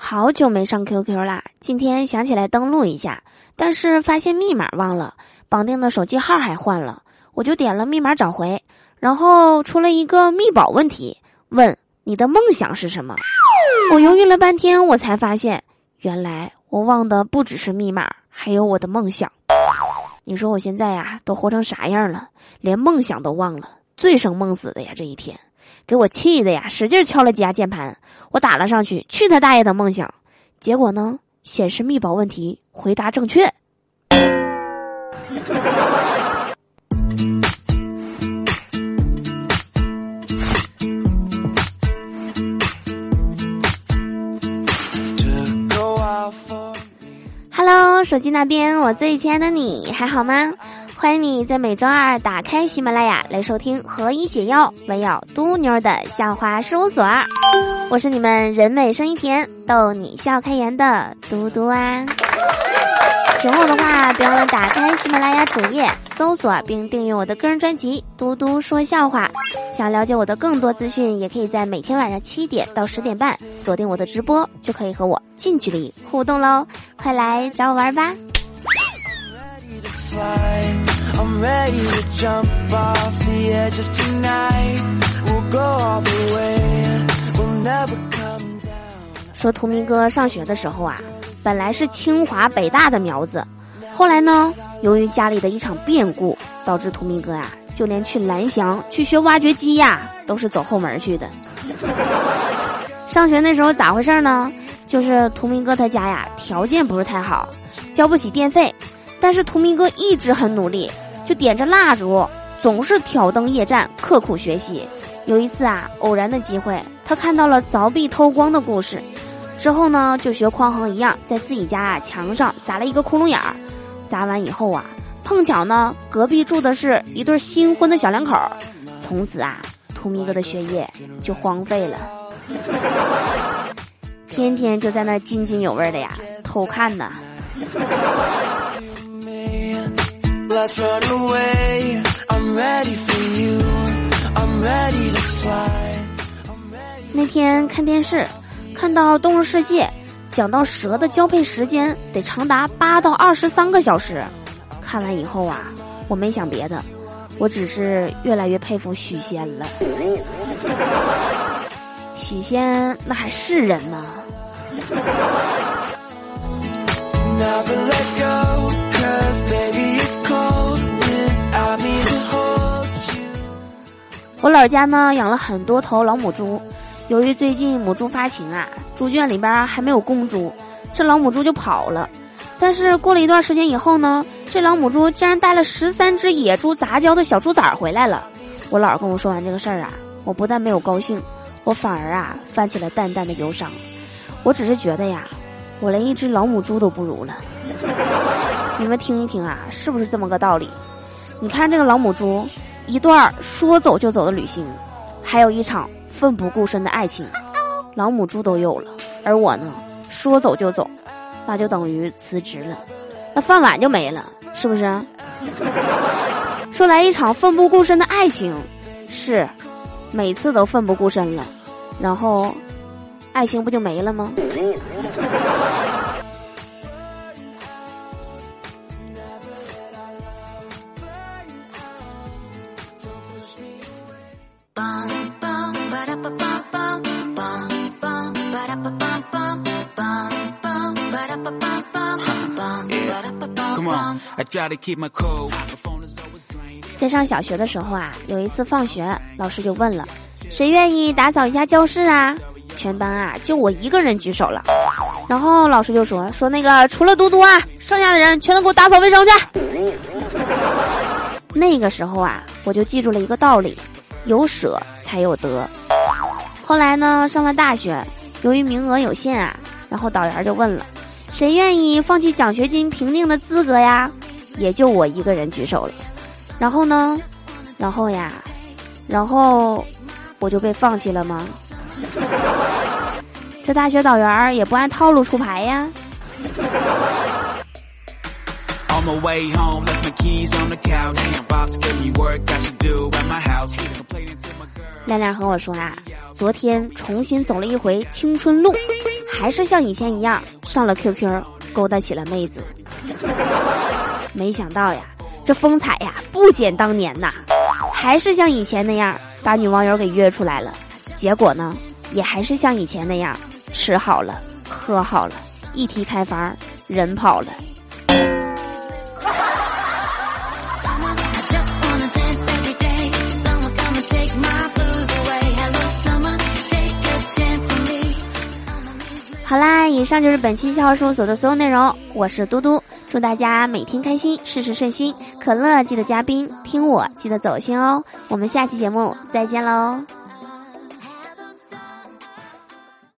好久没上 QQ 啦，今天想起来登录一下，但是发现密码忘了，绑定的手机号还换了，我就点了密码找回，然后出了一个密保问题，问你的梦想是什么？我犹豫了半天，我才发现，原来我忘的不只是密码，还有我的梦想。你说我现在呀，都活成啥样了，连梦想都忘了，醉生梦死的呀，这一天。给我气的呀，使劲敲了几下键盘，我打了上去，去他大爷的梦想！结果呢，显示密保问题，回答正确。Hello，手机那边，我最亲爱的你还好吗？欢迎你在每周二打开喜马拉雅来收听《何以解忧，唯有嘟妞的笑话事务所。我是你们人美声音甜、逗你笑开颜的嘟嘟啊。喜欢我的话，别忘了打开喜马拉雅主页搜索并订阅我的个人专辑《嘟嘟说笑话》。想了解我的更多资讯，也可以在每天晚上七点到十点半锁定我的直播，就可以和我近距离互动喽。快来找我玩吧！说图明哥上学的时候啊，本来是清华北大的苗子，后来呢，由于家里的一场变故，导致图明哥呀，就连去蓝翔去学挖掘机呀，都是走后门去的。上学那时候咋回事呢？就是图明哥他家呀，条件不是太好，交不起电费。但是图明哥一直很努力，就点着蜡烛，总是挑灯夜战，刻苦学习。有一次啊，偶然的机会，他看到了凿壁偷光的故事，之后呢，就学匡衡一样，在自己家啊墙上砸了一个窟窿眼儿。砸完以后啊，碰巧呢，隔壁住的是一对新婚的小两口，从此啊，图明哥的学业就荒废了，天天就在那津津有味的呀偷看呢。那天看电视，看到《动物世界》，讲到蛇的交配时间得长达八到二十三个小时。看完以后啊，我没想别的，我只是越来越佩服许仙了。许仙那还是人吗？我老家呢养了很多头老母猪，由于最近母猪发情啊，猪圈里边还没有公猪，这老母猪就跑了。但是过了一段时间以后呢，这老母猪竟然带了十三只野猪杂交的小猪崽回来了。我姥儿跟我说完这个事儿啊，我不但没有高兴，我反而啊泛起了淡淡的忧伤。我只是觉得呀，我连一只老母猪都不如了。你们听一听啊，是不是这么个道理？你看这个老母猪。一段说走就走的旅行，还有一场奋不顾身的爱情，老母猪都有了，而我呢，说走就走，那就等于辞职了，那饭碗就没了，是不是？说来一场奋不顾身的爱情，是，每次都奋不顾身了，然后，爱情不就没了吗？在上小学的时候啊，有一次放学，老师就问了：“谁愿意打扫一下教室啊？”全班啊，就我一个人举手了。然后老师就说：“说那个除了嘟嘟啊，剩下的人全都给我打扫卫生去。”那个时候啊，我就记住了一个道理：有舍才有得。后来呢，上了大学，由于名额有限啊，然后导员就问了。谁愿意放弃奖学金评定的资格呀？也就我一个人举手了。然后呢？然后呀？然后我就被放弃了吗？这大学导员也不按套路出牌呀。Away home left mckeys on the couch 给你我干嘛好亮亮和我说啊，昨天重新走了一回青春路。还是像以前一样上了 QQ，勾搭起了妹子。没想到呀，这风采呀不减当年呐，还是像以前那样把女网友给约出来了。结果呢，也还是像以前那样吃好了喝好了，一提开房人跑了。以上就是本期笑话事务所的所有内容。我是嘟嘟，祝大家每天开心，事事顺心。可乐记得加冰，听我记得走心哦。我们下期节目再见喽。